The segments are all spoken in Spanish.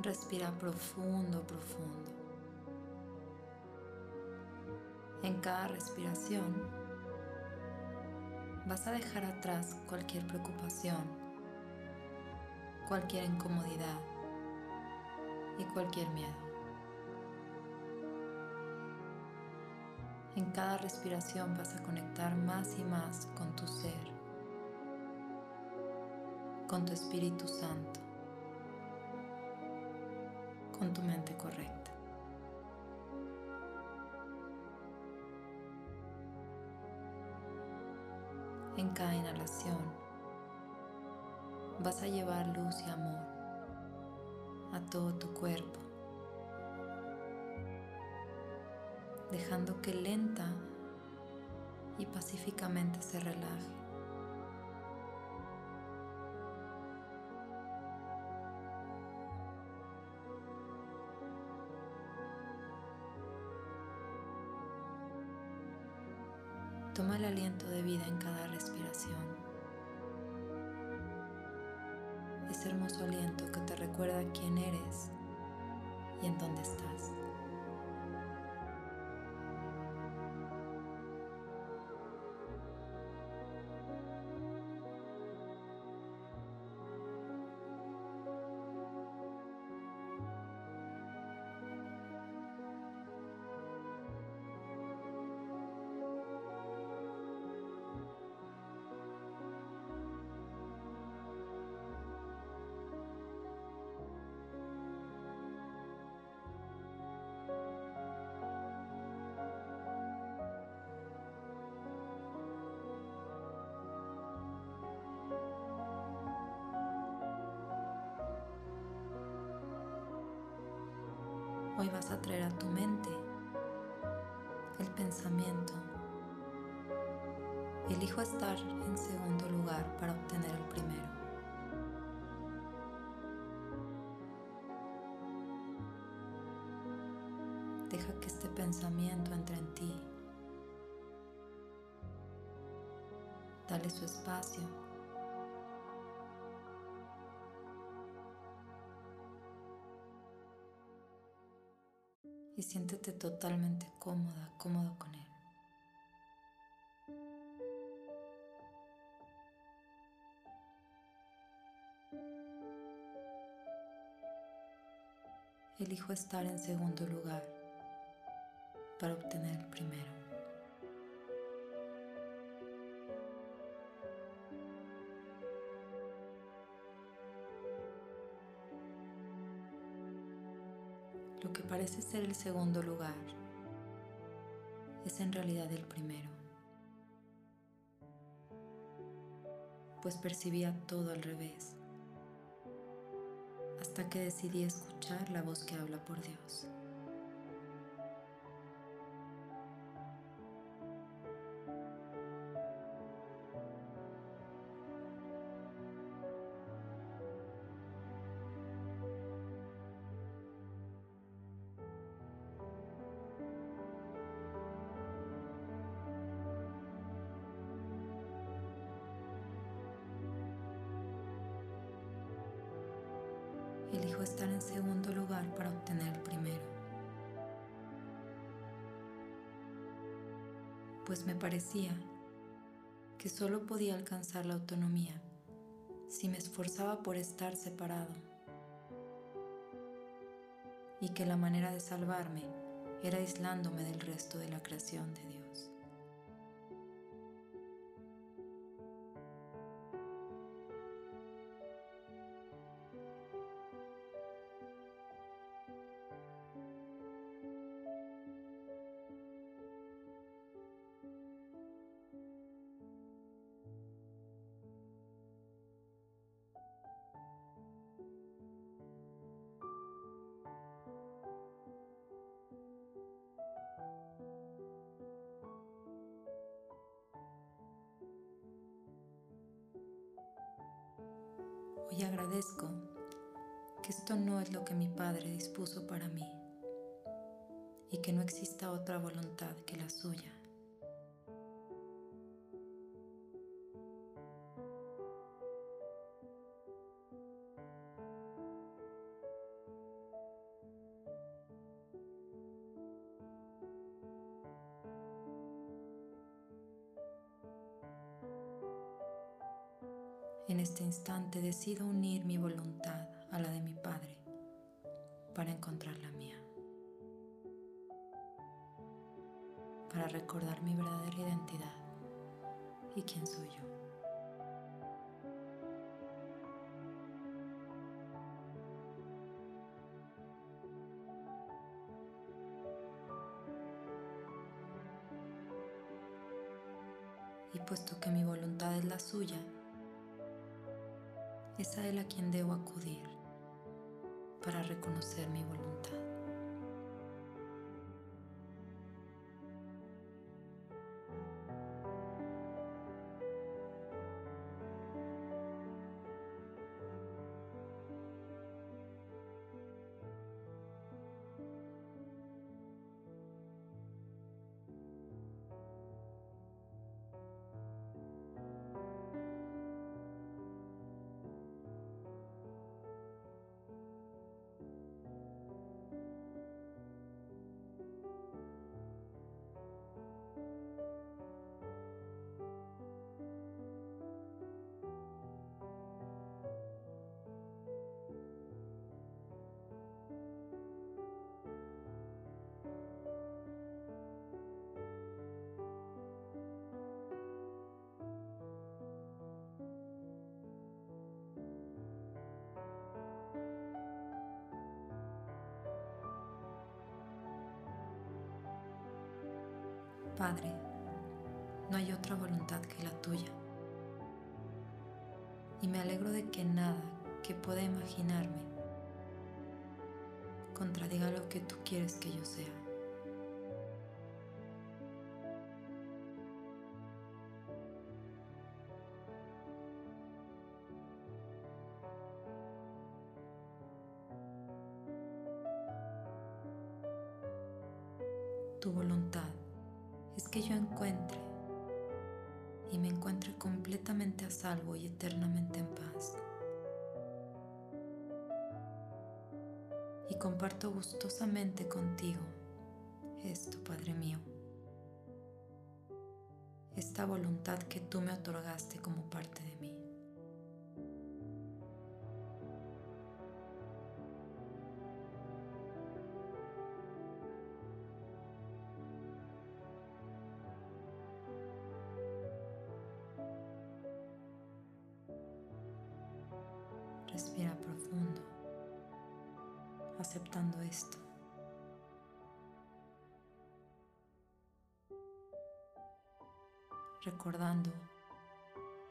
Respira profundo, profundo. En cada respiración vas a dejar atrás cualquier preocupación, cualquier incomodidad y cualquier miedo. En cada respiración vas a conectar más y más con tu ser, con tu Espíritu Santo, con tu mente correcta. En cada inhalación vas a llevar luz y amor a todo tu cuerpo dejando que lenta y pacíficamente se relaje. Toma el aliento de vida en cada respiración. Ese hermoso aliento que te recuerda quién eres y en dónde estás. Hoy vas a traer a tu mente el pensamiento. Elijo estar en segundo lugar para obtener el primero. Deja que este pensamiento entre en ti. Dale su espacio. Y siéntete totalmente cómoda, cómodo con él. Elijo estar en segundo lugar para obtener el primero. Lo que parece ser el segundo lugar es en realidad el primero, pues percibía todo al revés, hasta que decidí escuchar la voz que habla por Dios. Estar en segundo lugar para obtener el primero. Pues me parecía que solo podía alcanzar la autonomía si me esforzaba por estar separado y que la manera de salvarme era aislándome del resto de la creación de Dios. Hoy agradezco que esto no es lo que mi Padre dispuso para mí y que no exista otra voluntad que la suya. En este instante decido unir mi voluntad a la de mi Padre para encontrar la mía. Para recordar mi verdadera identidad y quién soy yo. Y puesto que mi voluntad es la suya, es a Él a quien debo acudir para reconocer mi voluntad. Padre, no hay otra voluntad que la tuya. Y me alegro de que nada que pueda imaginarme contradiga lo que tú quieres que yo sea. Que yo encuentre y me encuentre completamente a salvo y eternamente en paz. Y comparto gustosamente contigo esto, Padre mío, esta voluntad que tú me otorgaste como parte de mí. Aceptando esto. Recordando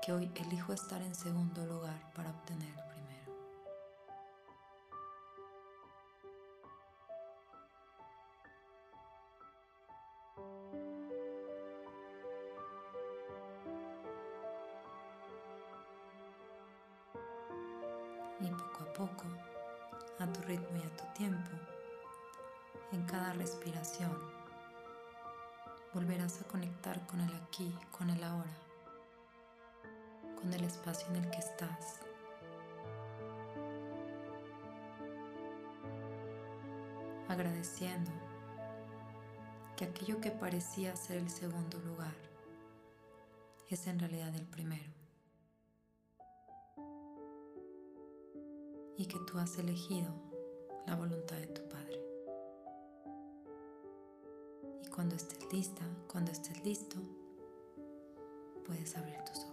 que hoy elijo estar en segundo lugar para obtener el primero. y poco a poco, a tu ritmo y a tu tiempo, en cada respiración, volverás a conectar con el aquí, con el ahora, con el espacio en el que estás. Agradeciendo que aquello que parecía ser el segundo lugar es en realidad el primero. Y que tú has elegido la voluntad de tu Padre. Y cuando estés lista, cuando estés listo, puedes abrir tus ojos.